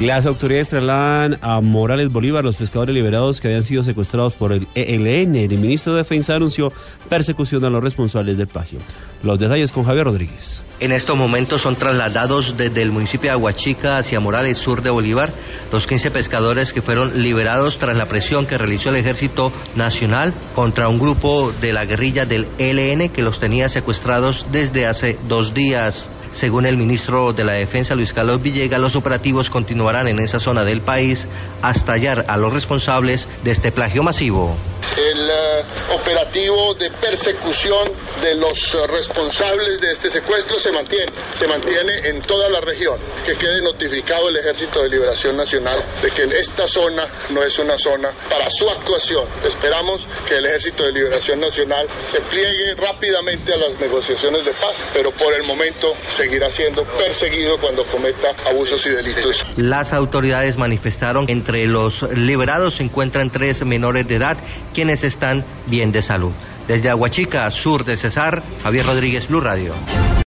Las autoridades trasladan a Morales Bolívar los pescadores liberados que habían sido secuestrados por el ELN. El ministro de Defensa anunció persecución a los responsables del plagio. Los detalles con Javier Rodríguez. En estos momentos son trasladados desde el municipio de Aguachica hacia Morales, sur de Bolívar, los 15 pescadores que fueron liberados tras la presión que realizó el Ejército Nacional contra un grupo de la guerrilla del ELN que los tenía secuestrados desde hace dos días. Según el ministro de la Defensa, Luis Carlos Villegas, los operativos continuarán en esa zona del país hasta hallar a los responsables de este plagio masivo. Eh, operativo de persecución de los eh, responsables de este secuestro se mantiene, se mantiene en toda la región. Que quede notificado el Ejército de Liberación Nacional de que esta zona no es una zona para su actuación. Esperamos que el Ejército de Liberación Nacional se pliegue rápidamente a las negociaciones de paz, pero por el momento seguirá siendo perseguido cuando cometa abusos y delitos. Las autoridades manifestaron que entre los liberados se encuentran tres menores de edad quienes están de salud. Desde Aguachica, sur de Cesar, Javier Rodríguez, Blue Radio.